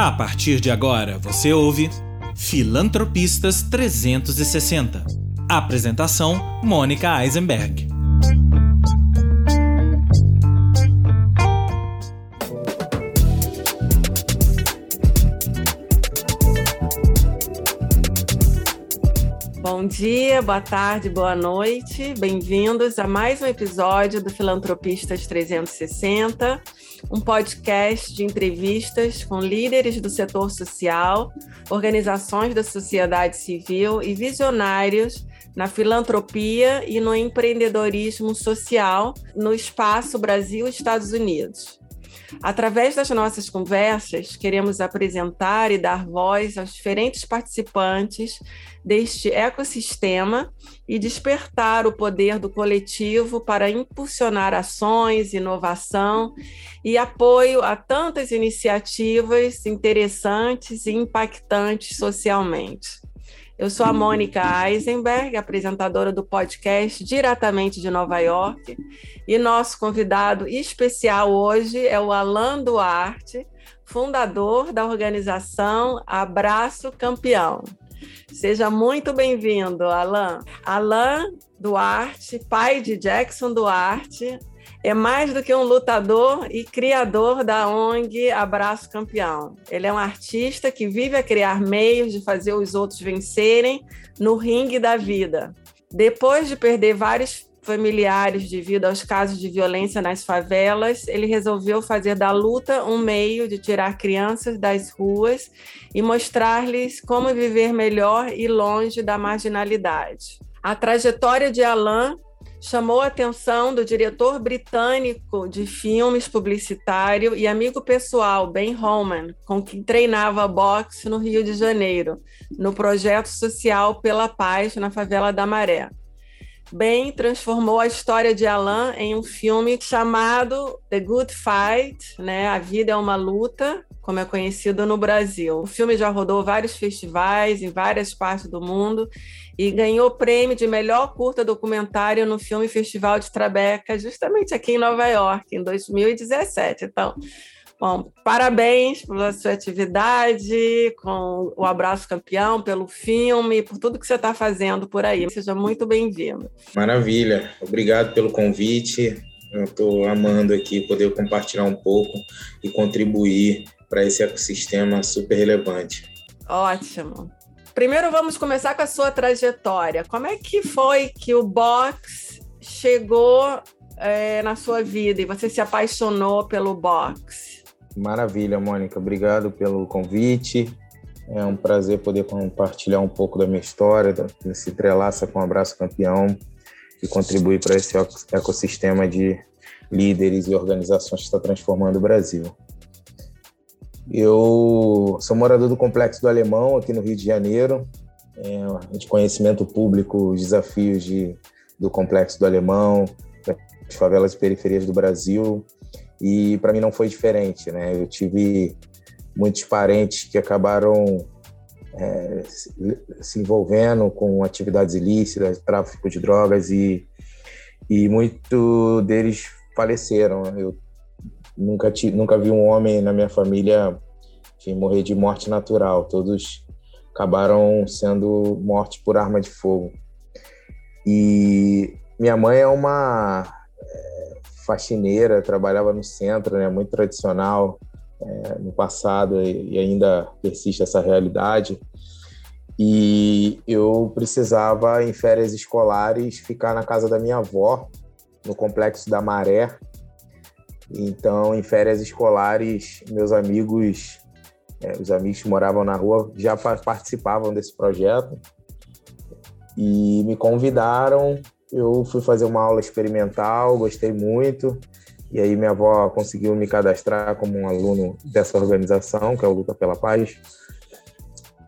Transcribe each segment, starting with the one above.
A partir de agora, você ouve Filantropistas 360. Apresentação: Mônica Eisenberg. Bom dia, boa tarde, boa noite. Bem-vindos a mais um episódio do Filantropistas 360, um podcast de entrevistas com líderes do setor social, organizações da sociedade civil e visionários na filantropia e no empreendedorismo social no espaço Brasil-Estados Unidos. Através das nossas conversas, queremos apresentar e dar voz aos diferentes participantes deste ecossistema e despertar o poder do coletivo para impulsionar ações, inovação e apoio a tantas iniciativas interessantes e impactantes socialmente. Eu sou a Mônica Eisenberg, apresentadora do podcast diretamente de Nova York, e nosso convidado especial hoje é o Alan Duarte, fundador da organização Abraço Campeão. Seja muito bem-vindo, Alan. Alan Duarte, pai de Jackson Duarte, é mais do que um lutador e criador da ONG Abraço Campeão. Ele é um artista que vive a criar meios de fazer os outros vencerem no ringue da vida. Depois de perder vários familiares devido aos casos de violência nas favelas, ele resolveu fazer da luta um meio de tirar crianças das ruas e mostrar-lhes como viver melhor e longe da marginalidade. A trajetória de Alain chamou a atenção do diretor britânico de filmes publicitário e amigo pessoal, Ben Holman, com quem treinava boxe no Rio de Janeiro, no projeto social Pela Paz na favela da Maré. Ben transformou a história de Alain em um filme chamado The Good Fight, né? A Vida é uma Luta, como é conhecido no Brasil. O filme já rodou vários festivais em várias partes do mundo e ganhou o prêmio de melhor curta documentário no Filme Festival de Trabeca, justamente aqui em Nova York, em 2017. Então, Bom, parabéns pela sua atividade, com o Abraço Campeão, pelo filme, por tudo que você está fazendo por aí. Seja muito bem-vindo. Maravilha, obrigado pelo convite. Eu estou amando aqui poder compartilhar um pouco e contribuir para esse ecossistema super relevante. Ótimo. Primeiro vamos começar com a sua trajetória. Como é que foi que o box chegou é, na sua vida e você se apaixonou pelo boxe? Maravilha, Mônica. Obrigado pelo convite. É um prazer poder compartilhar um pouco da minha história, que se entrelaça com o Abraço Campeão e contribuir para esse ecossistema de líderes e organizações que está transformando o Brasil. Eu sou morador do Complexo do Alemão, aqui no Rio de Janeiro. É, de conhecimento público, os desafios de, do Complexo do Alemão, das favelas e periferias do Brasil e para mim não foi diferente, né? Eu tive muitos parentes que acabaram é, se envolvendo com atividades ilícitas, tráfico de drogas e e muito deles faleceram. Eu nunca tive, nunca vi um homem na minha família que morrer de morte natural. Todos acabaram sendo mortos por arma de fogo. E minha mãe é uma faxineira, trabalhava no centro, né, muito tradicional é, no passado e ainda persiste essa realidade. E eu precisava, em férias escolares, ficar na casa da minha avó, no Complexo da Maré. Então, em férias escolares, meus amigos, é, os amigos que moravam na rua, já participavam desse projeto e me convidaram eu fui fazer uma aula experimental, gostei muito. E aí minha avó conseguiu me cadastrar como um aluno dessa organização, que é o Luta pela Paz.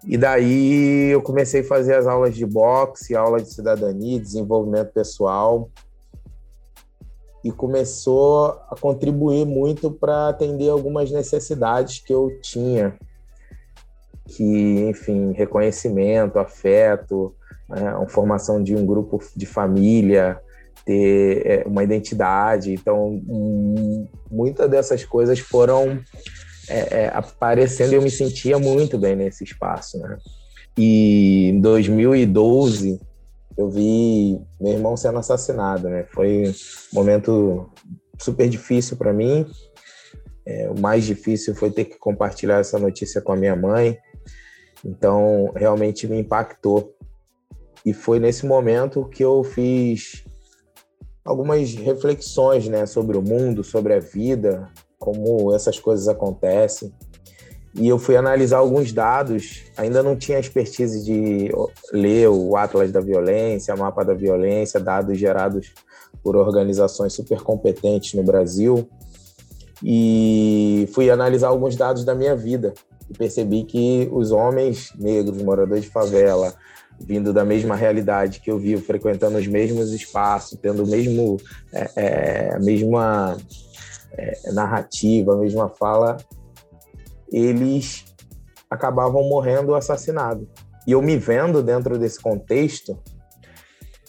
E daí eu comecei a fazer as aulas de boxe, aula de cidadania, desenvolvimento pessoal. E começou a contribuir muito para atender algumas necessidades que eu tinha. Que, enfim, reconhecimento, afeto, né, a formação de um grupo de família, ter é, uma identidade. Então, muitas dessas coisas foram é, é, aparecendo e eu me sentia muito bem nesse espaço, né? E em 2012 eu vi meu irmão sendo assassinado, né? Foi um momento super difícil para mim. É, o mais difícil foi ter que compartilhar essa notícia com a minha mãe. Então, realmente me impactou. E foi nesse momento que eu fiz algumas reflexões, né, sobre o mundo, sobre a vida, como essas coisas acontecem. E eu fui analisar alguns dados, ainda não tinha expertise de ler o Atlas da Violência, Mapa da Violência, dados gerados por organizações super competentes no Brasil. E fui analisar alguns dados da minha vida e percebi que os homens negros, moradores de favela, vindo da mesma realidade que eu vivo, frequentando os mesmos espaços, tendo o mesmo, é, é, a mesma é, narrativa, a mesma fala, eles acabavam morrendo assassinados. E eu me vendo dentro desse contexto,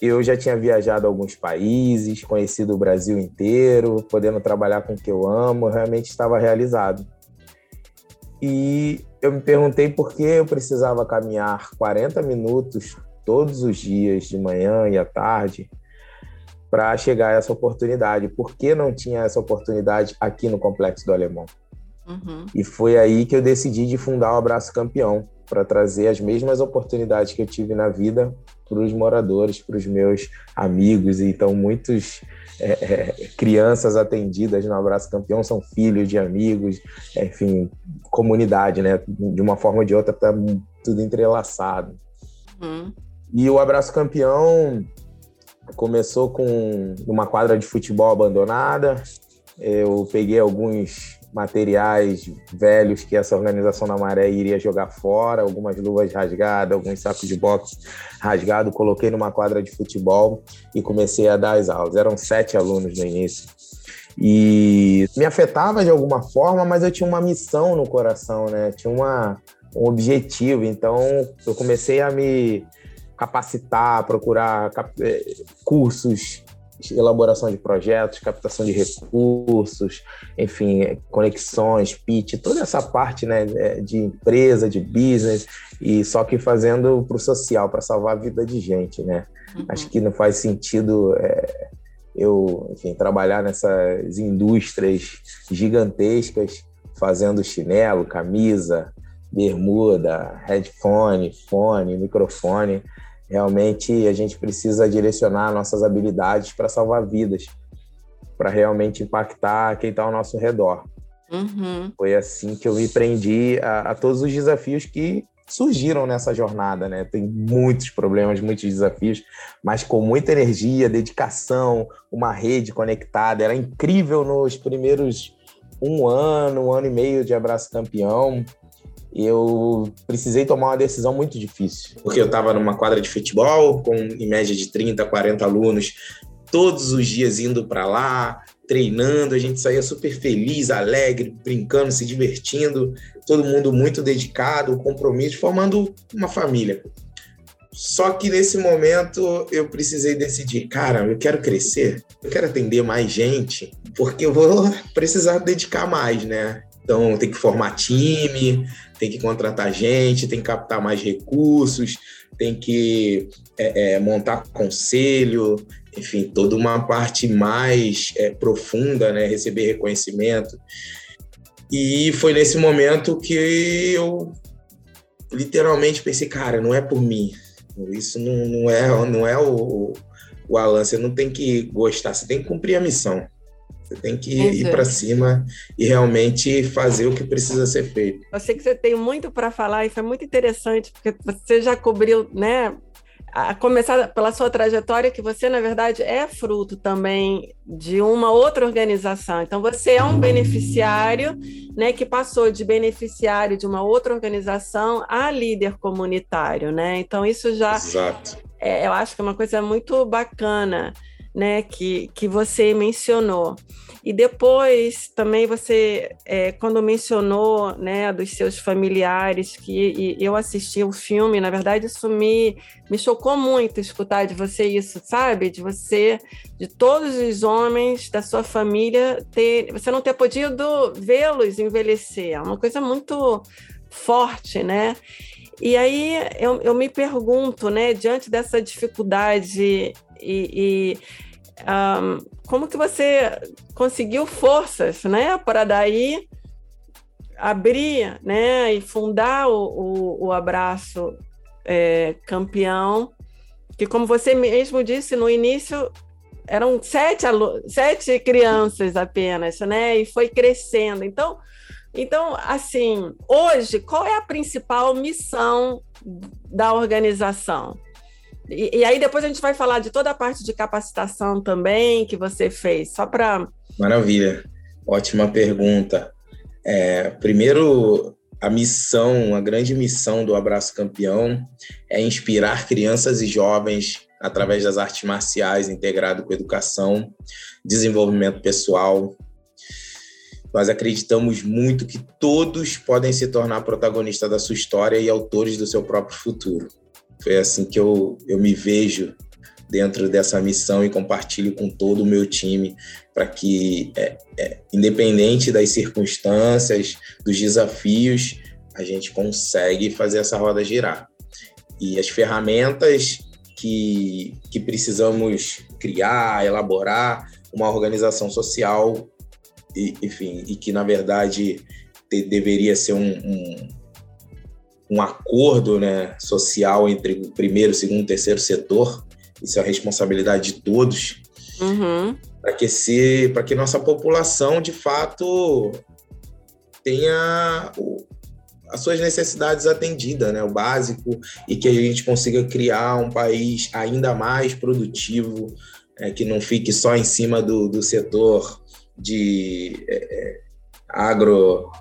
eu já tinha viajado a alguns países, conhecido o Brasil inteiro, podendo trabalhar com o que eu amo, realmente estava realizado. E eu me perguntei por que eu precisava caminhar 40 minutos todos os dias, de manhã e à tarde, para chegar a essa oportunidade. Por que não tinha essa oportunidade aqui no Complexo do Alemão? Uhum. E foi aí que eu decidi de fundar o Abraço Campeão, para trazer as mesmas oportunidades que eu tive na vida para os moradores, para os meus amigos. Então, muitos é, é, crianças atendidas no Abraço Campeão são filhos de amigos, enfim, comunidade, né? De uma forma ou de outra, está tudo entrelaçado. Uhum. E o Abraço Campeão começou com uma quadra de futebol abandonada. Eu peguei alguns materiais velhos que essa organização da Maré iria jogar fora, algumas luvas rasgadas, alguns sacos de boxe rasgados, coloquei numa quadra de futebol e comecei a dar as aulas. Eram sete alunos no início. E me afetava de alguma forma, mas eu tinha uma missão no coração, né? Tinha uma, um objetivo. Então, eu comecei a me capacitar, procurar eh, cursos elaboração de projetos, captação de recursos, enfim, conexões, pitch, toda essa parte né, é, de empresa, de business, e só que fazendo para o social, para salvar a vida de gente, né? Uhum. Acho que não faz sentido é, eu, enfim, trabalhar nessas indústrias gigantescas, fazendo chinelo, camisa, bermuda, headphone, fone, microfone, Realmente a gente precisa direcionar nossas habilidades para salvar vidas, para realmente impactar quem está ao nosso redor. Uhum. Foi assim que eu me prendi a, a, todos os desafios que surgiram nessa jornada, né? Tem muitos problemas, muitos desafios, mas com muita energia, dedicação, uma rede conectada. Era incrível nos primeiros um ano, um ano e meio de Abraço Campeão eu precisei tomar uma decisão muito difícil. Porque eu estava numa quadra de futebol com em média de 30, 40 alunos, todos os dias indo para lá, treinando, a gente saía super feliz, alegre, brincando, se divertindo, todo mundo muito dedicado, compromisso, formando uma família. Só que nesse momento eu precisei decidir, cara, eu quero crescer, eu quero atender mais gente, porque eu vou precisar dedicar mais, né? Então tem que formar time, tem que contratar gente, tem que captar mais recursos, tem que é, é, montar conselho, enfim, toda uma parte mais é, profunda, né? Receber reconhecimento. E foi nesse momento que eu literalmente pensei, cara, não é por mim. Isso não, não é, não é o, o Alan. Você não tem que gostar, você tem que cumprir a missão. Você tem que ir para cima e realmente fazer o que precisa ser feito. Eu sei que você tem muito para falar, isso é muito interessante, porque você já cobriu, né? A começar pela sua trajetória, que você, na verdade, é fruto também de uma outra organização. Então, você é um beneficiário, né, que passou de beneficiário de uma outra organização a líder comunitário, né? Então, isso já. Exato. É, eu acho que é uma coisa muito bacana. Né, que, que você mencionou. E depois também você, é, quando mencionou né, dos seus familiares, que eu assisti o filme, na verdade, isso me, me chocou muito escutar de você isso, sabe? De você, de todos os homens da sua família, ter, você não ter podido vê-los envelhecer. É uma coisa muito forte, né? E aí eu, eu me pergunto, né, diante dessa dificuldade e, e um, como que você conseguiu forças, né, para daí abrir, né, e fundar o, o, o abraço é, campeão, que como você mesmo disse no início eram sete, sete crianças apenas, né, e foi crescendo. Então, então, assim, hoje, qual é a principal missão da organização? E, e, aí depois a gente vai falar de toda a parte de capacitação também que você fez, só para. Maravilha, ótima pergunta. É, primeiro, a missão, a grande missão do Abraço Campeão é inspirar crianças e jovens através das artes marciais, integrado com educação, desenvolvimento pessoal. Nós acreditamos muito que todos podem se tornar protagonistas da sua história e autores do seu próprio futuro. Foi assim que eu, eu me vejo dentro dessa missão e compartilho com todo o meu time para que, é, é, independente das circunstâncias, dos desafios, a gente consegue fazer essa roda girar. E as ferramentas que, que precisamos criar, elaborar, uma organização social, e, enfim, e que na verdade te, deveria ser um, um um acordo né, social entre o primeiro, segundo, terceiro setor. Isso é a responsabilidade de todos. Uhum. Para que, se, que nossa população, de fato, tenha o, as suas necessidades atendidas, né, o básico, e que a gente consiga criar um país ainda mais produtivo, é, que não fique só em cima do, do setor de é, é agro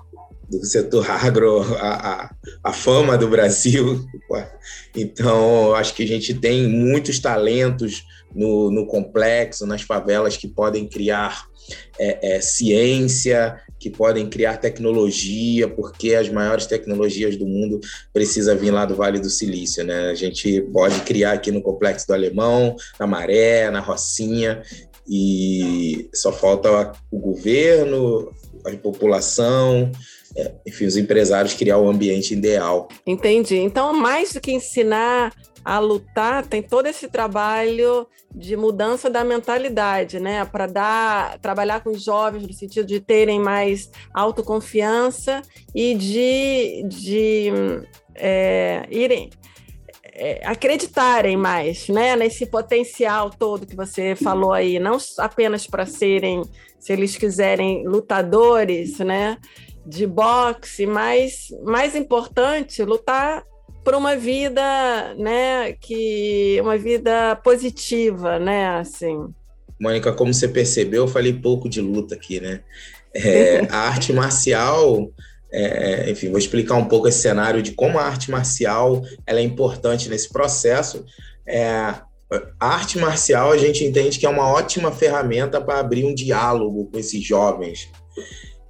do setor agro, a, a, a, fama do Brasil. Então, acho que a gente tem muitos talentos no, no complexo, nas favelas, que podem criar é, é, ciência, que podem criar tecnologia, porque as maiores tecnologias do mundo precisam vir lá do Vale do Silício. Né? A gente pode criar aqui no Complexo do Alemão, na Maré, na Rocinha, e só falta o governo, a população, é, enfim, os empresários criar o ambiente ideal. Entendi. Então, mais do que ensinar a lutar, tem todo esse trabalho de mudança da mentalidade, né? Para dar, trabalhar com os jovens no sentido de terem mais autoconfiança e de, de é, irem é, acreditarem mais, né? Nesse potencial todo que você falou aí, não apenas para serem, se eles quiserem, lutadores, né? De boxe, mas mais importante, lutar por uma vida, né, que uma vida positiva, né, assim. Mônica, como você percebeu, eu falei pouco de luta aqui, né? É, a arte marcial, é, enfim, vou explicar um pouco esse cenário de como a arte marcial ela é importante nesse processo. É, a arte marcial a gente entende que é uma ótima ferramenta para abrir um diálogo com esses jovens,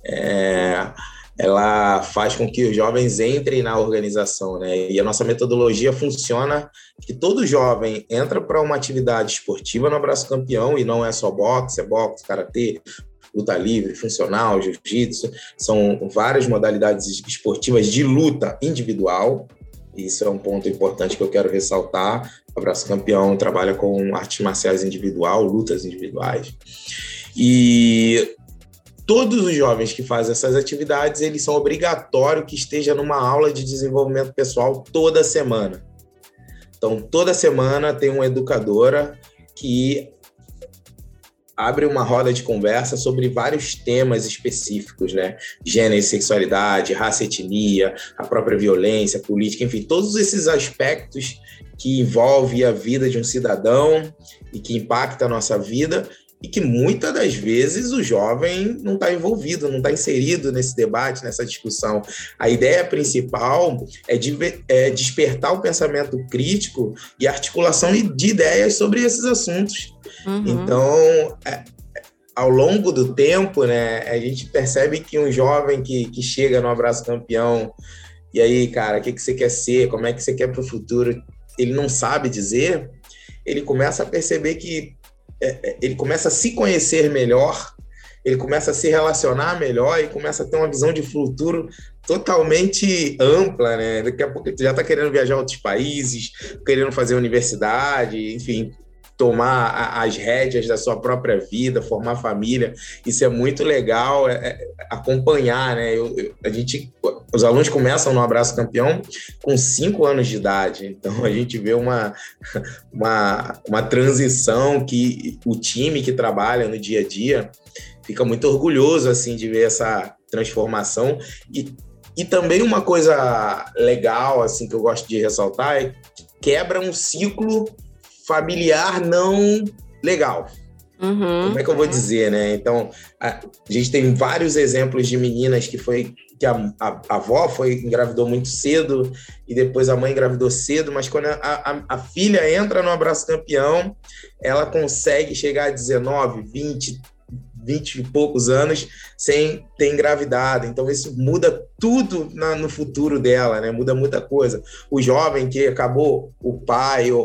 é, ela faz com que os jovens entrem na organização, né? E a nossa metodologia funciona que todo jovem entra para uma atividade esportiva no Abraço Campeão e não é só boxe, é boxe, karatê, luta livre, funcional, jiu-jitsu, são várias modalidades esportivas de luta individual. Isso é um ponto importante que eu quero ressaltar. O Abraço Campeão trabalha com artes marciais individual, lutas individuais. E todos os jovens que fazem essas atividades, eles são obrigatórios que esteja numa aula de desenvolvimento pessoal toda semana. Então, toda semana tem uma educadora que abre uma roda de conversa sobre vários temas específicos, né? Gênero, sexualidade, raça, etnia, a própria violência, política, enfim, todos esses aspectos que envolvem a vida de um cidadão e que impacta a nossa vida e que muitas das vezes o jovem não está envolvido, não está inserido nesse debate, nessa discussão. A ideia principal é, de, é despertar o pensamento crítico e articulação de ideias sobre esses assuntos. Uhum. Então, é, ao longo do tempo, né, a gente percebe que um jovem que, que chega no Abraço Campeão, e aí, cara, o que, que você quer ser? Como é que você quer para o futuro? Ele não sabe dizer, ele começa a perceber que é, é, ele começa a se conhecer melhor, ele começa a se relacionar melhor e começa a ter uma visão de futuro totalmente ampla, né? Daqui a pouco ele já está querendo viajar a outros países, querendo fazer universidade, enfim, tomar as rédeas da sua própria vida, formar família. Isso é muito legal é, é, acompanhar, né? Eu, eu, a gente, os alunos começam no Abraço Campeão com cinco anos de idade, então a gente vê uma, uma, uma transição que o time que trabalha no dia a dia fica muito orgulhoso assim de ver essa transformação e e também uma coisa legal assim que eu gosto de ressaltar é que quebra um ciclo familiar não legal. Uhum, Como é que eu vou dizer, né? Então, a, gente tem vários exemplos de meninas que foi que a, a, a, avó foi engravidou muito cedo e depois a mãe engravidou cedo, mas quando a, a, a, filha entra no abraço campeão, ela consegue chegar a 19, 20, 20 e poucos anos sem ter engravidado. Então, isso muda tudo na, no futuro dela, né? Muda muita coisa. O jovem que acabou, o pai ou,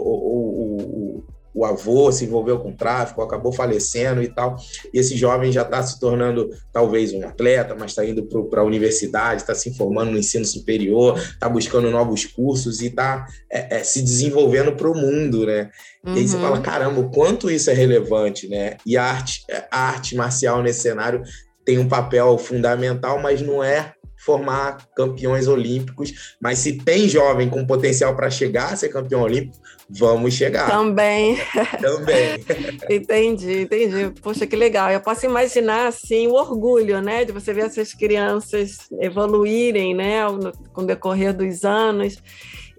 o avô se envolveu com tráfico, acabou falecendo e tal. E esse jovem já está se tornando talvez um atleta, mas está indo para a universidade, está se formando no ensino superior, está buscando novos cursos e está é, é, se desenvolvendo para o mundo, né? Uhum. E aí você uhum. fala, caramba, o quanto isso é relevante, né? E a arte, a arte marcial nesse cenário tem um papel fundamental, mas não é formar campeões olímpicos, mas se tem jovem com potencial para chegar a ser campeão olímpico, vamos chegar. Também. Também. entendi, entendi. Poxa, que legal. Eu posso imaginar assim o orgulho, né, de você ver essas crianças evoluírem, né, com o decorrer dos anos.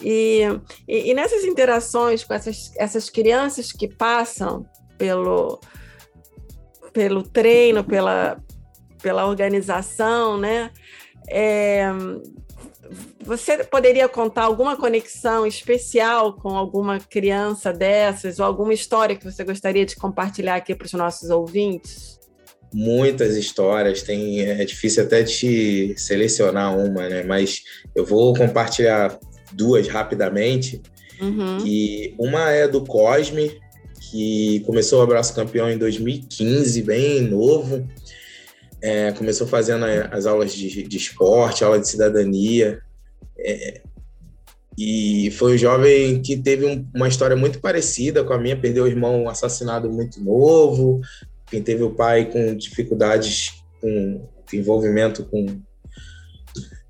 E, e, e nessas interações com essas, essas crianças que passam pelo pelo treino, pela, pela organização, né? É, você poderia contar alguma conexão especial com alguma criança dessas, ou alguma história que você gostaria de compartilhar aqui para os nossos ouvintes? Muitas histórias, tem, é difícil até de selecionar uma, né? Mas eu vou compartilhar duas rapidamente. Uhum. Que uma é do Cosme, que começou o Abraço Campeão em 2015, bem novo. É, começou fazendo as aulas de, de esporte, aula de cidadania. É, e foi um jovem que teve um, uma história muito parecida com a minha, perdeu o irmão assassinado muito novo, quem teve o pai com dificuldades com envolvimento com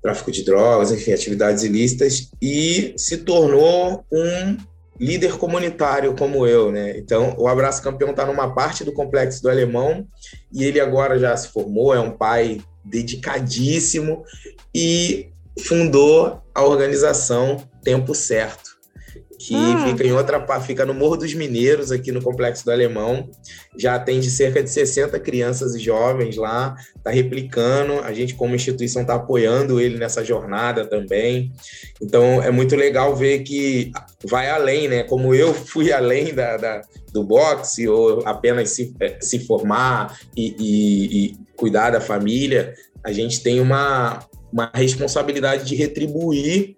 tráfico de drogas, enfim, atividades ilícitas, e se tornou um líder comunitário como eu, né? Então, o Abraço Campeão está numa parte do complexo do Alemão e ele agora já se formou, é um pai dedicadíssimo e fundou a organização Tempo Certo que ah. fica em outra parte, fica no Morro dos Mineiros, aqui no Complexo do Alemão. Já atende cerca de 60 crianças e jovens lá, está replicando. A gente, como instituição, está apoiando ele nessa jornada também. Então, é muito legal ver que vai além, né? Como eu fui além da, da do boxe, ou apenas se, é, se formar e, e, e cuidar da família, a gente tem uma, uma responsabilidade de retribuir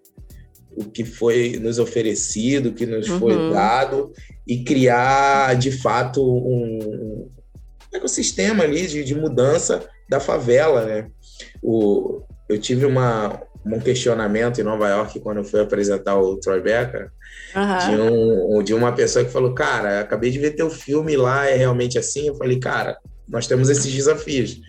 o que foi nos oferecido, o que nos uhum. foi dado, e criar, de fato, um, um ecossistema ali de, de, mudança da favela, né? O, eu tive uma, um questionamento em Nova York quando eu fui apresentar o Troy Becker, uhum. de, um, de uma pessoa que falou, cara, acabei de ver teu filme lá, é realmente assim? Eu falei, cara, nós temos esses desafios.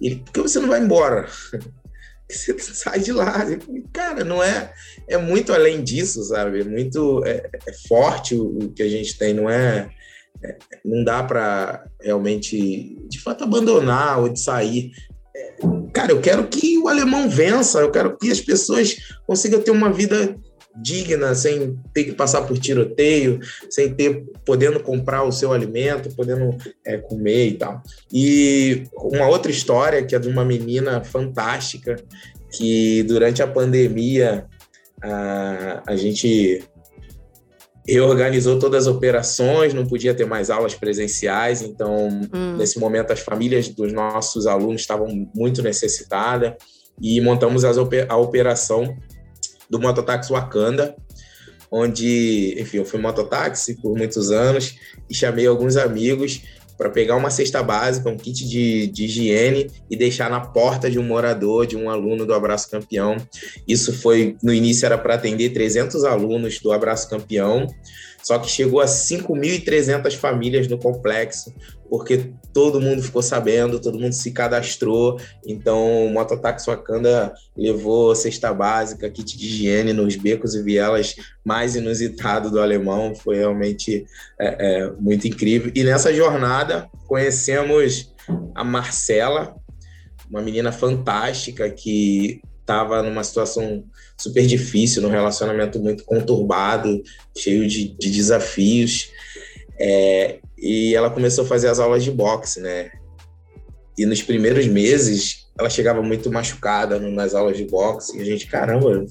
E por que você não vai embora? você sai de lá. Cara, não é. É muito além disso, sabe? É muito é, é forte o, o, que a gente tem, não é. é não dá para realmente, de fato, abandonar ou de sair. Cara, eu quero que o alemão vença, eu quero que as pessoas consigam ter uma vida digna, sem ter que passar por tiroteio, sem ter podendo comprar o seu alimento, podendo é, comer e tal. E uma outra história que é de uma menina fantástica que durante a pandemia a, a gente reorganizou todas as operações, não podia ter mais aulas presenciais, então hum. nesse momento as famílias dos nossos alunos estavam muito necessitadas e montamos as, a operação do mototáxi Wakanda, onde, enfim, eu fui mototáxi por muitos anos e chamei alguns amigos para pegar uma cesta básica, um kit de, de higiene e deixar na porta de um morador, de um aluno do Abraço Campeão. Isso foi, no início era para atender 300 alunos do Abraço Campeão, só que chegou a 5.300 famílias no complexo, porque todo mundo ficou sabendo, todo mundo se cadastrou. Então, o Mototáxi Wakanda levou cesta básica, kit de higiene nos becos e vielas mais inusitado do alemão. Foi realmente é, é, muito incrível. E nessa jornada, conhecemos a Marcela, uma menina fantástica que estava numa situação super difícil, num relacionamento muito conturbado, cheio de, de desafios. É, e ela começou a fazer as aulas de boxe, né? E nos primeiros meses, ela chegava muito machucada nas aulas de boxe. E a gente, caramba,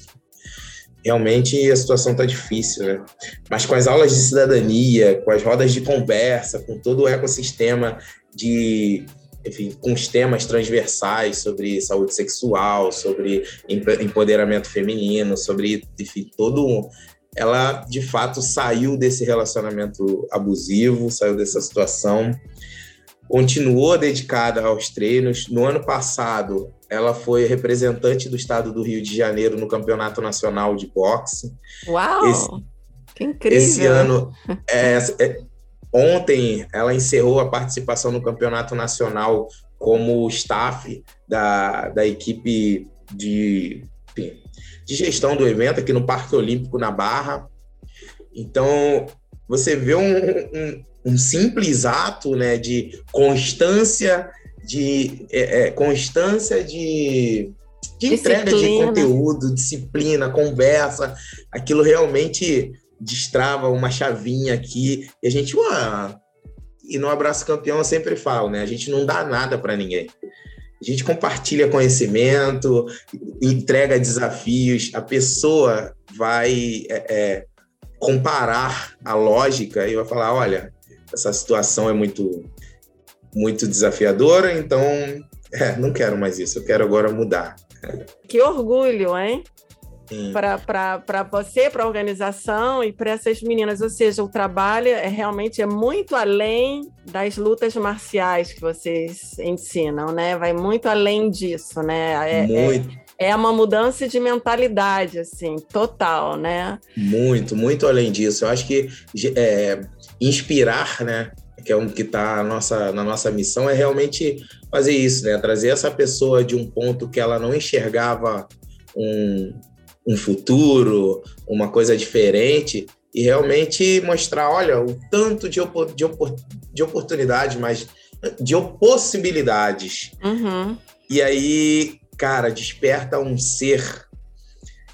realmente a situação tá difícil, né? Mas com as aulas de cidadania, com as rodas de conversa, com todo o ecossistema de enfim, com os temas transversais sobre saúde sexual, sobre empoderamento feminino, sobre, enfim, todo ela de fato saiu desse relacionamento abusivo, saiu dessa situação, continuou dedicada aos treinos. No ano passado, ela foi representante do estado do Rio de Janeiro no Campeonato Nacional de Boxe. Uau! Esse, que incrível! Esse ano, é, é, Ontem ela encerrou a participação no campeonato nacional como staff da, da equipe de, de gestão do evento aqui no Parque Olímpico na Barra. Então, você vê um, um, um simples ato né, de constância, de é, é, constância de, de entrega de conteúdo, disciplina, conversa, aquilo realmente destrava uma chavinha aqui e a gente, ué, e no Abraço Campeão eu sempre falo, né? A gente não dá nada para ninguém. A gente compartilha conhecimento, entrega desafios, a pessoa vai é, é, comparar a lógica e vai falar, olha, essa situação é muito, muito desafiadora, então é, não quero mais isso, eu quero agora mudar. Que orgulho, hein? Para você, para a organização e para essas meninas. Ou seja, o trabalho é realmente é muito além das lutas marciais que vocês ensinam, né? Vai muito além disso, né? É, é muito. É, é uma mudança de mentalidade, assim, total, né? Muito, muito além disso. Eu acho que é, inspirar, né? Que é um que está nossa, na nossa missão, é realmente fazer isso, né? Trazer essa pessoa de um ponto que ela não enxergava um, um futuro, uma coisa diferente e realmente mostrar, olha, o tanto de, de, de oportunidades, mas de possibilidades. Uhum. E aí, cara, desperta um ser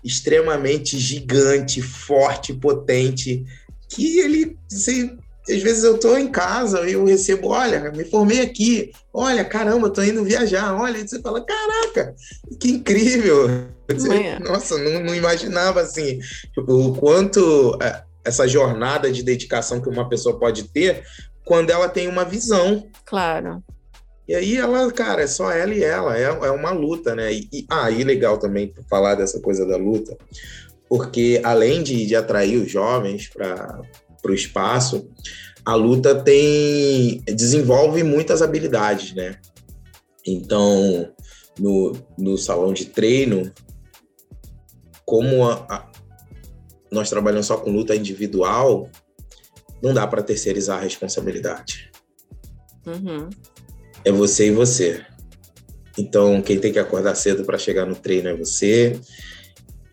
extremamente gigante, forte, potente, que ele, assim, às vezes eu estou em casa e eu recebo, olha, me formei aqui, olha, caramba, estou indo viajar, olha, e você fala, caraca, que incrível. É. Nossa, não, não, imaginava assim o quanto é, essa jornada de dedicação que uma pessoa pode ter quando ela tem uma visão. Claro. E aí ela, cara, é só ela e ela, é, é uma luta, né? E, e, ah, e legal também falar dessa coisa da luta, porque além de, de atrair os jovens para para o espaço, a luta tem desenvolve muitas habilidades, né? Então, no, no salão de treino, como a, a, nós trabalhamos só com luta individual, não dá para terceirizar a responsabilidade. Uhum. É você e você. Então, quem tem que acordar cedo para chegar no treino é você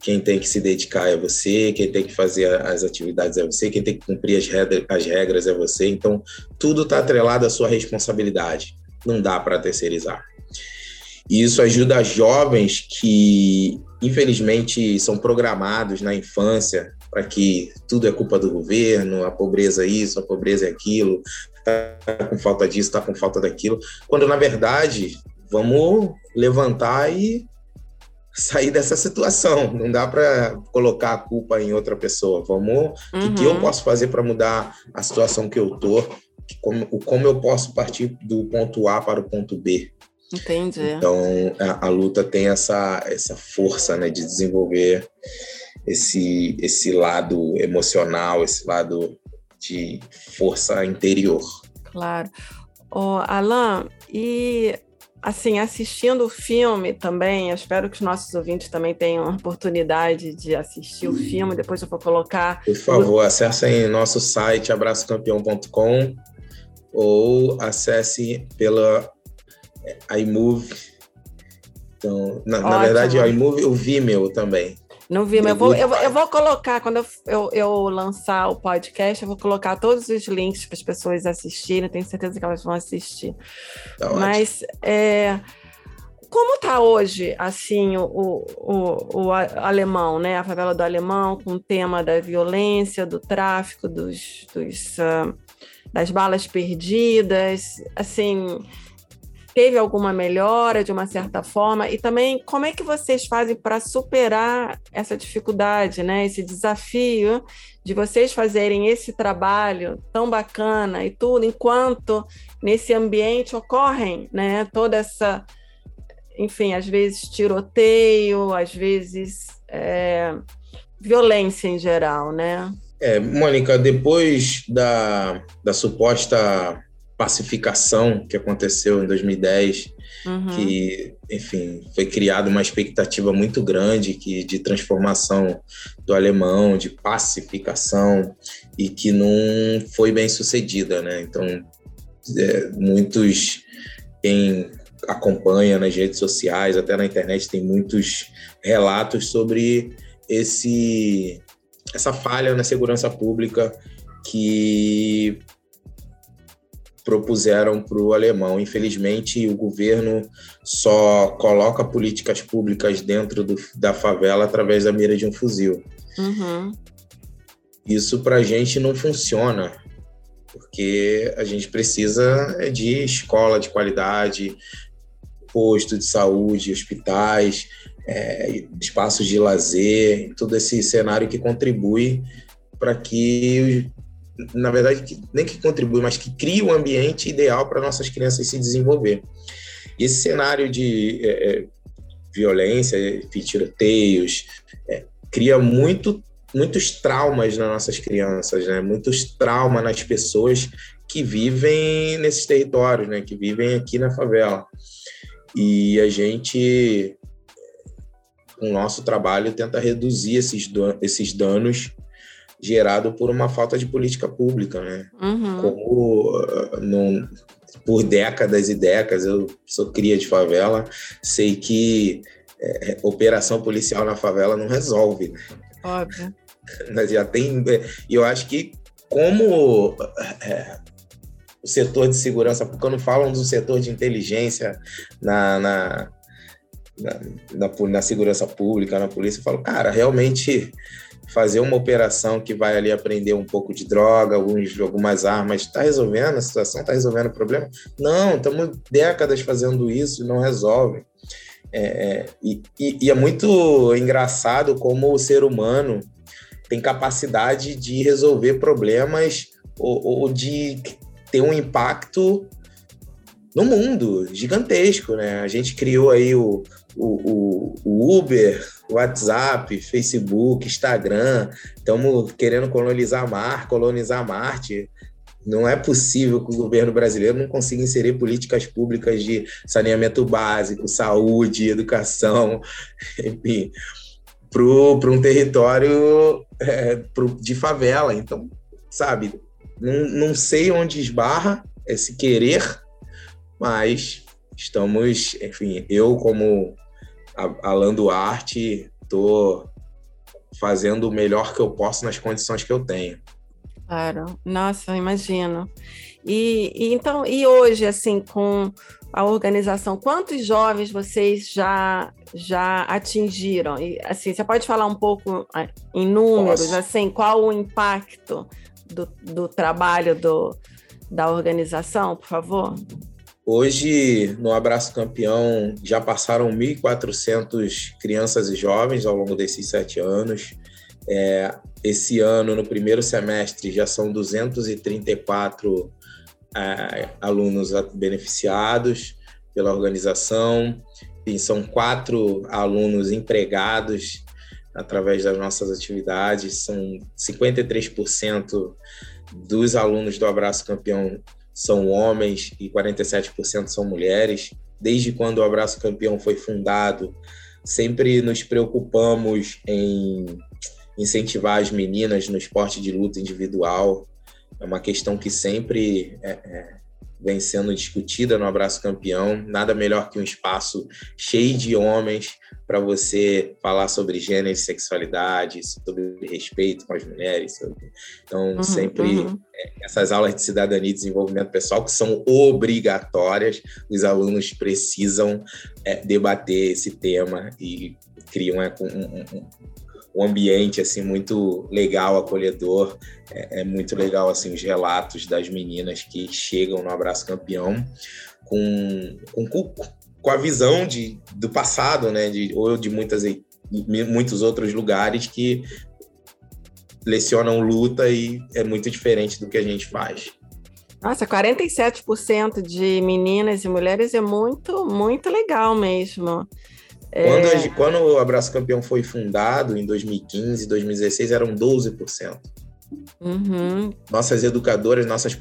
quem tem que se dedicar é você, quem tem que fazer as atividades é você, quem tem que cumprir as, regras, as regras é você. Então, tudo está atrelado à sua responsabilidade. Não dá para terceirizar. E isso ajuda jovens que, infelizmente, são programados na infância para que tudo é culpa do governo, a pobreza é isso, a pobreza é aquilo, tá com falta disso, tá com falta daquilo, quando na verdade vamos levantar e sair dessa situação. Não dá para colocar a culpa em outra pessoa. Vamos, o uhum. que, que, eu uhum. posso fazer para mudar a situação que eu tô? Como, como eu posso partir do ponto A para o ponto B? Entendi. Então a, a luta tem essa essa força, né, de desenvolver esse esse lado emocional, esse lado de força interior. Claro. Oh, Alan, e assim, assistindo o filme também, espero que os nossos ouvintes também tenham a oportunidade de assistir o filme, depois eu vou colocar... Por favor, acessem nosso site abracocampeão.com ou acesse pela iMove. Então, na, na verdade, o iMove, o Vimeo também. No Vimeo. Eu vou, eu, eu vou colocar, quando eu, eu, eu, lançar o podcast, eu vou colocar todos os links para as pessoas assistirem. Tenho certeza que elas vão assistir. Tá Mas é, como está hoje, assim, o, o, o, alemão, né? A favela do alemão, com o tema da violência, do tráfico, dos, dos uh, das balas perdidas, assim teve alguma melhora de uma certa forma? E também como é que vocês fazem para superar essa dificuldade, né? Esse desafio de vocês fazerem esse trabalho tão bacana e tudo, enquanto nesse ambiente ocorrem, né? Toda essa, enfim, às vezes tiroteio, às vezes é, violência em geral, né? É, Mônica, depois da, da suposta pacificação que aconteceu em 2010, uhum. que, enfim, foi criada uma expectativa muito grande que de transformação do alemão, de pacificação, e que não foi bem sucedida, né? Então, é, muitos quem acompanha nas redes sociais, até na internet, tem muitos relatos sobre esse essa falha na segurança pública que propuseram para o alemão. Infelizmente, o governo só coloca políticas públicas dentro do, da favela através da mira de um fuzil. Uhum. Isso para a gente não funciona, porque a gente precisa de escola de qualidade, posto de saúde, hospitais, é, espaços de lazer, todo esse cenário que contribui para que na verdade, nem que contribui, mas que cria um ambiente ideal para nossas crianças se desenvolver. E esse cenário de é, é violência, de tiroteios, é, cria muito, muitos traumas nas nossas crianças, né? muitos traumas nas pessoas que vivem nesses territórios, né? que vivem aqui na favela. E a gente, o nosso trabalho, tenta reduzir esses, esses danos gerado por uma falta de política pública, né? Uhum. Como não, por décadas e décadas, eu sou cria de favela, sei que é, operação policial na favela não resolve. Né? Óbvio. Mas já tem. É, e eu acho que como é, o setor de segurança, porque quando falam do setor de inteligência na, na, na, na, na segurança pública, na polícia, eu falo, cara, realmente fazer uma operação que vai ali aprender um pouco de droga, alguns, algumas armas, está resolvendo a situação, está resolvendo o problema? Não, estamos décadas fazendo isso e não resolve. É, é, e, e, é muito engraçado como o ser humano tem capacidade de resolver problemas ou, ou de ter um impacto no mundo gigantesco, né? A gente criou aí o, o, o, Uber, WhatsApp, Facebook, Instagram, estamos querendo colonizar Mar, colonizar Marte. Não é possível que o governo brasileiro não consiga inserir políticas públicas de saneamento básico, saúde, educação, enfim, para um território é, pro, de favela. Então, sabe, não, não sei onde esbarra esse querer, mas estamos, enfim, eu como Alan Duarte, estou fazendo o melhor que eu posso nas condições que eu tenho. Claro, nossa, imagino. E, e, então, e hoje, assim, com a organização, quantos jovens vocês já já atingiram? E assim, você pode falar um pouco em números, Posso. assim, qual o impacto do, do trabalho do, da organização, por favor? Hoje, no Abraço Campeão, já passaram 1.400 crianças e jovens ao longo desses sete anos. É, esse ano, no primeiro semestre, já são 234 é, alunos beneficiados pela organização, e são quatro alunos empregados através das nossas atividades, são 53% dos alunos do Abraço Campeão são homens e 47% são mulheres. Desde quando o Abraço Campeão foi fundado, sempre nos preocupamos em incentivar as meninas no esporte de luta individual. É uma questão que sempre é, é, vem sendo discutida no Abraço Campeão. Nada melhor que um espaço cheio de homens para você falar sobre gênero e sexualidade, sobre respeito com as mulheres. Sobre... Então, uhum, sempre uhum. essas aulas de cidadania e desenvolvimento pessoal, que são obrigatórias, os alunos precisam é, debater esse tema e criam é, um, um, um ambiente assim muito legal, acolhedor. É, é, muito legal assim os relatos das meninas que chegam no Abraço Campeão com, com, com a visão de, do passado, né? De, ou de muitas, muitos outros lugares que lecionam luta e é muito diferente do que a gente faz. Nossa, 47% de meninas e mulheres é muito, muito legal mesmo. Quando, é... quando o Abraço Campeão foi fundado, em 2015, 2016, eram 12%. Uhum. Nossas educadoras, nossas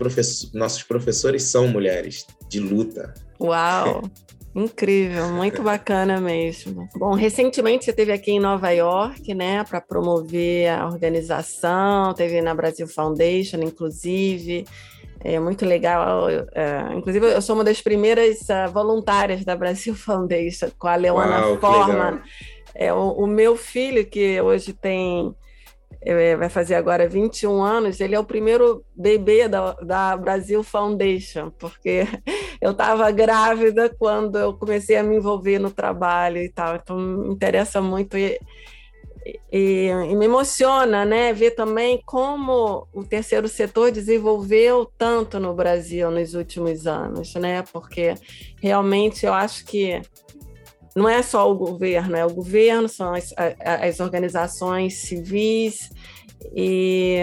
nossos professores são mulheres de luta. Uau! Incrível, muito bacana mesmo. Bom, recentemente você esteve aqui em Nova York, né, para promover a organização, teve na Brasil Foundation, inclusive. É muito legal. É, inclusive, eu sou uma das primeiras uh, voluntárias da Brasil Foundation, com a Leona Uau, Forman. É, o, o, meu filho, que hoje tem. É, vai fazer agora 21 anos, ele é o primeiro bebê da, da Brasil Foundation, porque eu estava grávida quando eu comecei a me envolver no trabalho e tal. Então, me interessa muito. E, e, e, me emociona né, ver também como o terceiro setor desenvolveu tanto no Brasil nos últimos anos, né? Porque realmente eu acho que não é só o governo, é o governo, são as, as organizações civis e,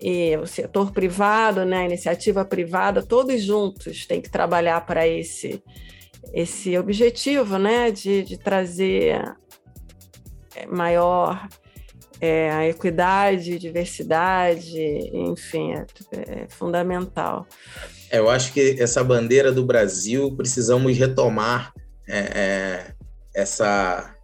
e o setor privado, né, a iniciativa privada, todos juntos têm que trabalhar para esse, esse objetivo né, de, de trazer maior é, a equidade, diversidade, enfim, é, é, fundamental. É, eu acho que essa bandeira do Brasil precisamos retomar é, é, essa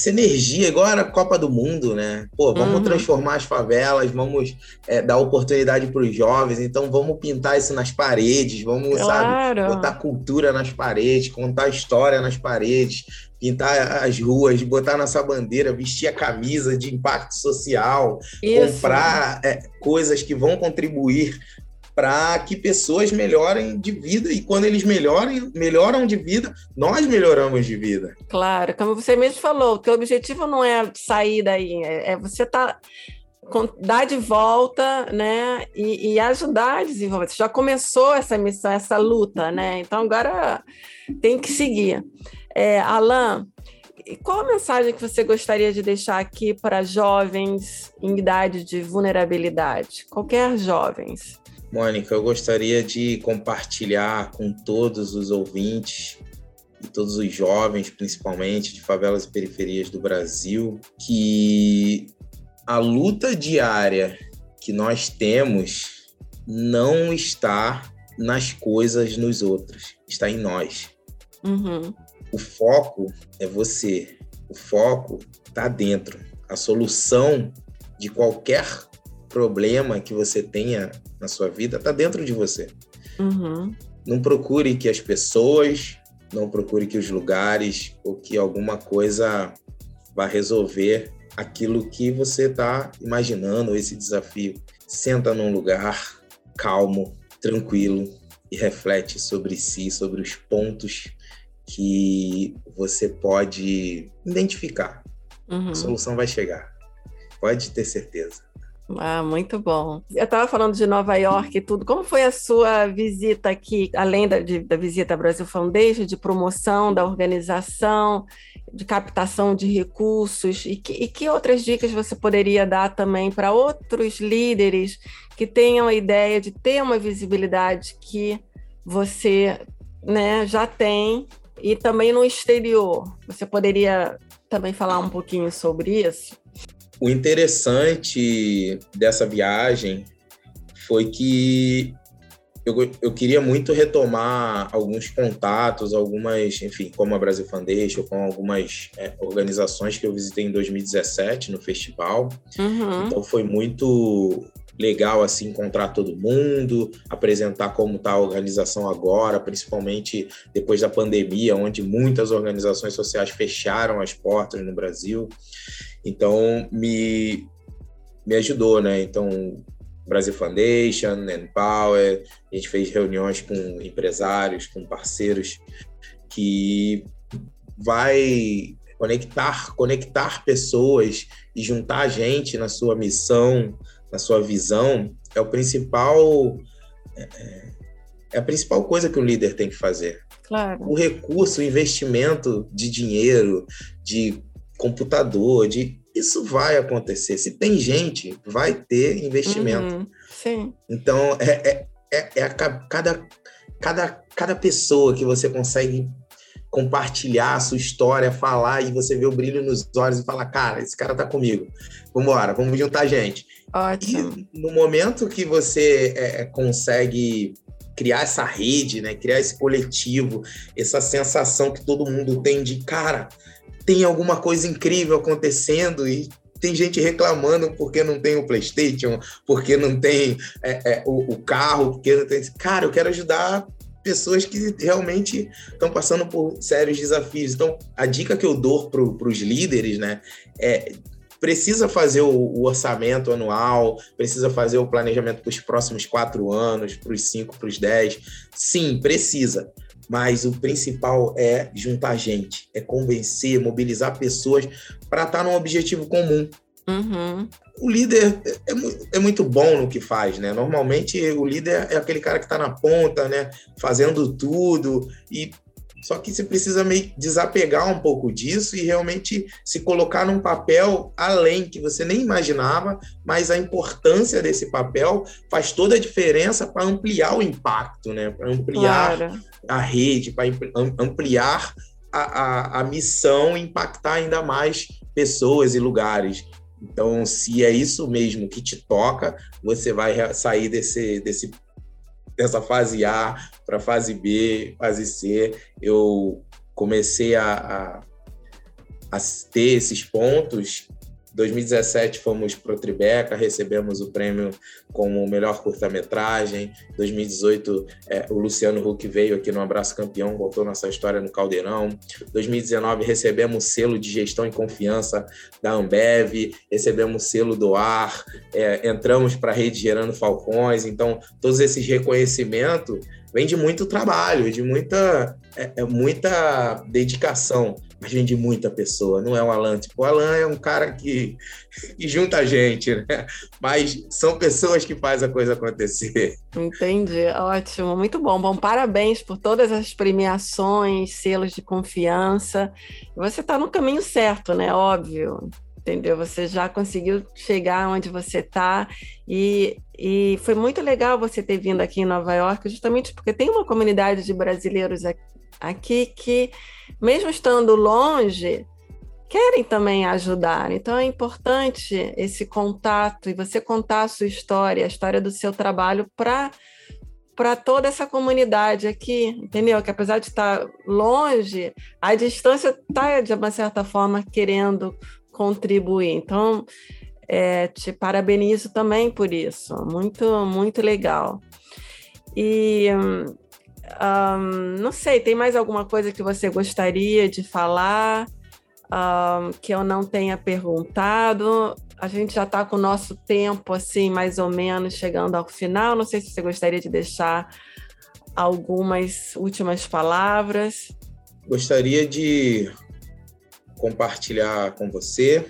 essa energia, igual era a Copa do Mundo, né? Pô, vamos uhum. transformar as favelas, vamos é, dar oportunidade para os jovens, então vamos pintar isso nas paredes, vamos, claro. sabe, botar cultura nas paredes, contar história nas paredes, pintar as ruas, botar nossa bandeira, vestir a camisa de impacto social, isso. comprar é, coisas que vão contribuir para que pessoas melhorem de vida e quando eles melhorem, melhoram de vida, nós melhoramos de vida. Claro, como você mesmo falou, o teu objetivo não é sair daí, é, é você tá dar de volta, né, e, e, ajudar a desenvolver. Você já começou essa missão, essa luta, né? Então agora tem que seguir. É, Alan, qual a mensagem que você gostaria de deixar aqui para jovens em idade de vulnerabilidade? Qualquer jovens. Mônica, eu gostaria de compartilhar com todos os ouvintes e todos os jovens, principalmente de favelas e periferias do Brasil, que a luta diária que nós temos não está nas coisas nos outros, está em nós. Uhum. O foco é você, o foco está dentro. A solução de qualquer problema que você tenha na sua vida está dentro de você. Uhum. Não procure que as pessoas, não procure que os lugares ou que alguma coisa vá resolver aquilo que você está imaginando, esse desafio. Senta num lugar calmo, tranquilo, e reflete sobre si, sobre os pontos que você pode identificar. Uhum. A solução vai chegar. Pode ter certeza. Ah, muito bom. Eu estava falando de Nova York e tudo. Como foi a sua visita aqui, além da, de, da visita à Brasil Foundation, de promoção da organização, de captação de recursos? E que, e que outras dicas você poderia dar também para outros líderes que tenham a ideia de ter uma visibilidade que você né, já tem e também no exterior? Você poderia também falar um pouquinho sobre isso? O interessante dessa viagem foi que eu, eu queria muito retomar alguns contatos, algumas, enfim, como a Brasil Foundation, com algumas é, organizações que eu visitei em 2017 no festival. Uhum. Então foi muito legal assim encontrar todo mundo, apresentar como está a organização agora, principalmente depois da pandemia, onde muitas organizações sociais fecharam as portas no Brasil. Então, me, me ajudou, né? Então, Brasil Foundation, Empower, a gente fez reuniões com empresários, com parceiros que vai conectar, conectar pessoas e juntar a gente na sua missão, na sua visão, é o principal é, é, é a principal coisa que um líder tem que fazer. Claro. O recurso, o investimento de dinheiro, de computador, de isso vai acontecer. Se tem gente, vai ter investimento. Uhum, sim. Então, é, é, é, é a, cada, cada, cada pessoa que você consegue compartilhar a sua história, falar e você vê o brilho nos olhos e falar, cara, esse cara tá comigo. Vamos embora, vamos juntar gente. Ótimo. E no momento que você é, consegue criar essa rede, né, criar esse coletivo, essa sensação que todo mundo tem de, cara, tem alguma coisa incrível acontecendo e tem gente reclamando porque não tem o PlayStation, porque não tem é, é, o, o, carro, porque não tem. Cara, eu quero ajudar pessoas que realmente estão passando por sérios desafios. Então, a dica que eu dou para os líderes, né, é precisa fazer o, o, orçamento anual, precisa fazer o planejamento para os próximos quatro anos, para os cinco, para os dez. Sim, precisa mas o principal é juntar gente, é convencer, mobilizar pessoas para estar tá num objetivo comum. Uhum. O líder é, é, muito bom no que faz, né? Normalmente o líder é aquele cara que está na ponta, né? Fazendo tudo e só que você precisa meio desapegar um pouco disso e realmente se colocar num papel além que você nem imaginava, mas a importância desse papel faz toda a diferença para ampliar o impacto, né? Para ampliar claro. a rede, para ampliar a, a, a missão e impactar ainda mais pessoas e lugares. Então, se é isso mesmo que te toca, você vai sair desse, desse dessa fase A para fase B, fase C, eu comecei a, a, a ter esses pontos 2017 fomos para o Tribeca, recebemos o prêmio como melhor curta-metragem. 2018 é, o Luciano Huck veio aqui no Abraço Campeão, voltou nossa história no Caldeirão. 2019 recebemos selo de gestão e confiança da Ambev, recebemos selo do Ar, é, entramos para a rede Gerando Falcões. Então, todos esses reconhecimentos vêm de muito trabalho, de muita, é, é muita dedicação mas vem de muita pessoa, não é o Alan. Tipo, o Alan é um cara que, que junta a gente, né? Mas são pessoas que fazem a coisa acontecer. Entendi, ótimo, muito bom. Bom, parabéns por todas as premiações, selos de confiança. Você está no caminho certo, né? Óbvio. Entendeu? Você já conseguiu chegar onde você está e, e foi muito legal você ter vindo aqui em Nova York, justamente porque tem uma comunidade de brasileiros aqui que mesmo estando longe, querem também ajudar. Então é importante esse contato e você contar a sua história, a história do seu trabalho para para toda essa comunidade aqui, entendeu? Que apesar de estar longe, a distância está, de uma certa forma, querendo contribuir. Então, é, te parabenizo também por isso. Muito, muito legal. E um, não sei, tem mais alguma coisa que você gostaria de falar um, que eu não tenha perguntado? A gente já está com o nosso tempo, assim, mais ou menos chegando ao final. Não sei se você gostaria de deixar algumas últimas palavras. Gostaria de compartilhar com você.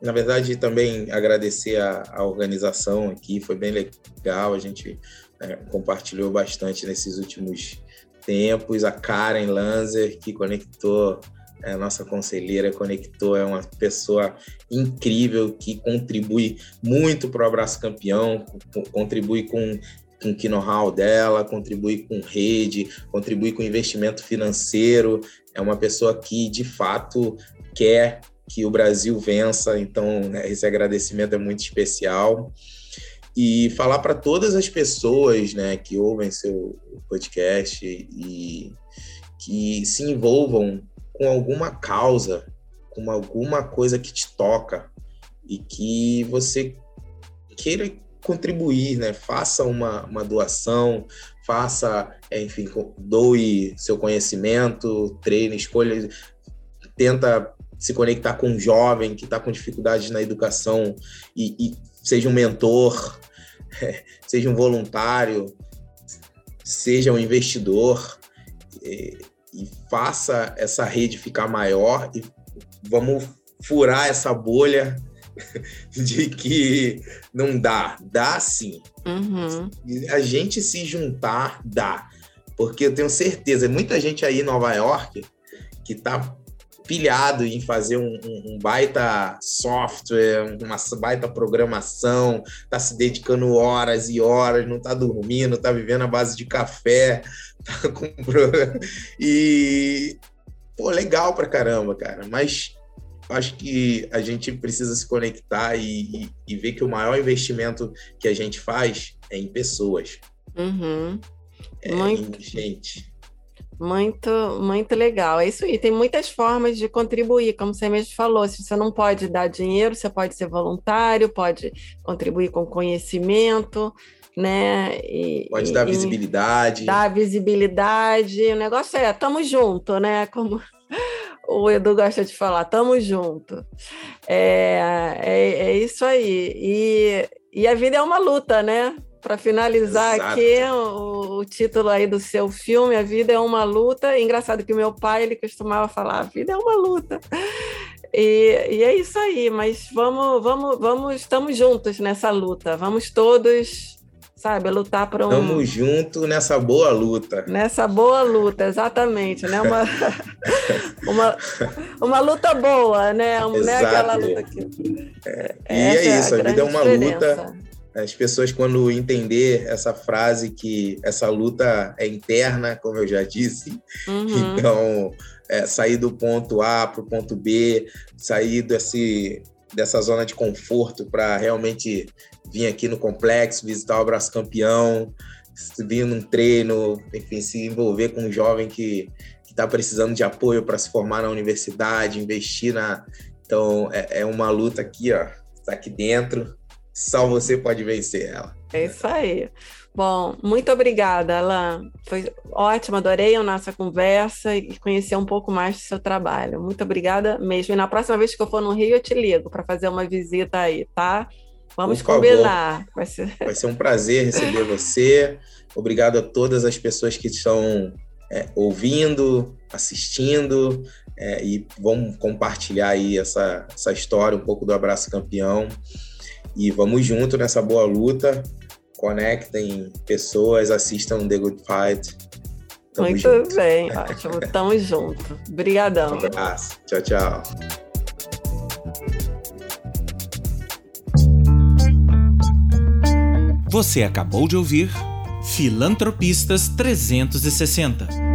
Na verdade, também agradecer a, a organização aqui, foi bem legal. A gente é, compartilhou bastante nesses últimos tempos. A Karen Lanzer, que conectou, é, nossa conselheira, conectou, é uma pessoa incrível que contribui muito para o Abraço Campeão, contribui com com o know-how dela, contribui com rede, contribui com investimento financeiro. É uma pessoa que, de fato, quer que o Brasil vença, então né, esse agradecimento é muito especial. E falar para todas as pessoas né, que ouvem seu podcast e que se envolvam com alguma causa, com alguma coisa que te toca e que você queira contribuir, né? Faça uma, uma doação, faça, enfim, doe seu conhecimento, treine, escolha, tenta se conectar com um jovem que está com dificuldades na educação e, e seja um mentor, seja um voluntário, seja um investidor e, e faça essa rede ficar maior e vamos furar essa bolha de que não dá. Dá sim. Uhum. A gente se juntar, dá. Porque eu tenho certeza, muita gente aí em Nova York que tá pilhado em fazer um, um, um, baita software, uma baita programação, tá se dedicando horas e horas, não tá dormindo, tá vivendo à base de café, tá com... e pô, legal pra caramba, cara. Mas acho que a gente precisa se conectar e, e, e, ver que o maior investimento que a gente faz é em pessoas. Uhum. É Muito... em gente. Muito, muito legal. É isso aí. Tem muitas formas de contribuir, como você mesmo falou. Se você não pode dar dinheiro, você pode ser voluntário, pode contribuir com conhecimento, né? E, pode dar e, visibilidade. Dar visibilidade. O negócio é, estamos junto, né? Como o Edu gosta de falar, tamo junto. É, é, é isso aí. E, e a vida é uma luta, né? Para finalizar Exato. aqui o, o, título aí do seu filme, A Vida é uma Luta. engraçado que o meu pai ele costumava falar, a vida é uma luta. E, e é isso aí, mas vamos, vamos, vamos, estamos juntos nessa luta. Vamos todos sabe? Lutar por um. Tamo junto nessa boa luta. Nessa boa luta, exatamente, né? Uma, uma, uma luta boa, né? É aquela luta que. É, e é, é isso, a, a vida é uma diferença. luta. As pessoas, quando entender essa frase que essa luta é interna, como eu já disse, uhum. então é, sair do ponto A para o ponto B, sair desse, dessa zona de conforto para realmente vir aqui no complexo, visitar o Abraço Campeão, vir num treino, enfim, se envolver com um jovem que está precisando de apoio para se formar na universidade, investir na. Então, é, é uma luta aqui, ó, está aqui dentro, só você pode vencer ela. É isso aí. Bom, muito obrigada, Alan. Foi ótimo, adorei a nossa conversa e conhecer um pouco mais do seu trabalho. Muito obrigada mesmo. E na próxima vez que eu for no Rio, eu te ligo para fazer uma visita aí, tá? Vamos combinar. Vai ser... Vai ser um prazer receber você. Obrigado a todas as pessoas que estão é, ouvindo, assistindo é, e vamos compartilhar aí essa, essa história, um pouco do Abraço Campeão. E vamos junto nessa boa luta. Conectem pessoas, assistam The Good Fight. Tamo Muito junto. bem, ótimo. Tamo junto. Obrigadão. Um abraço. Tchau, tchau. Você acabou de ouvir Filantropistas 360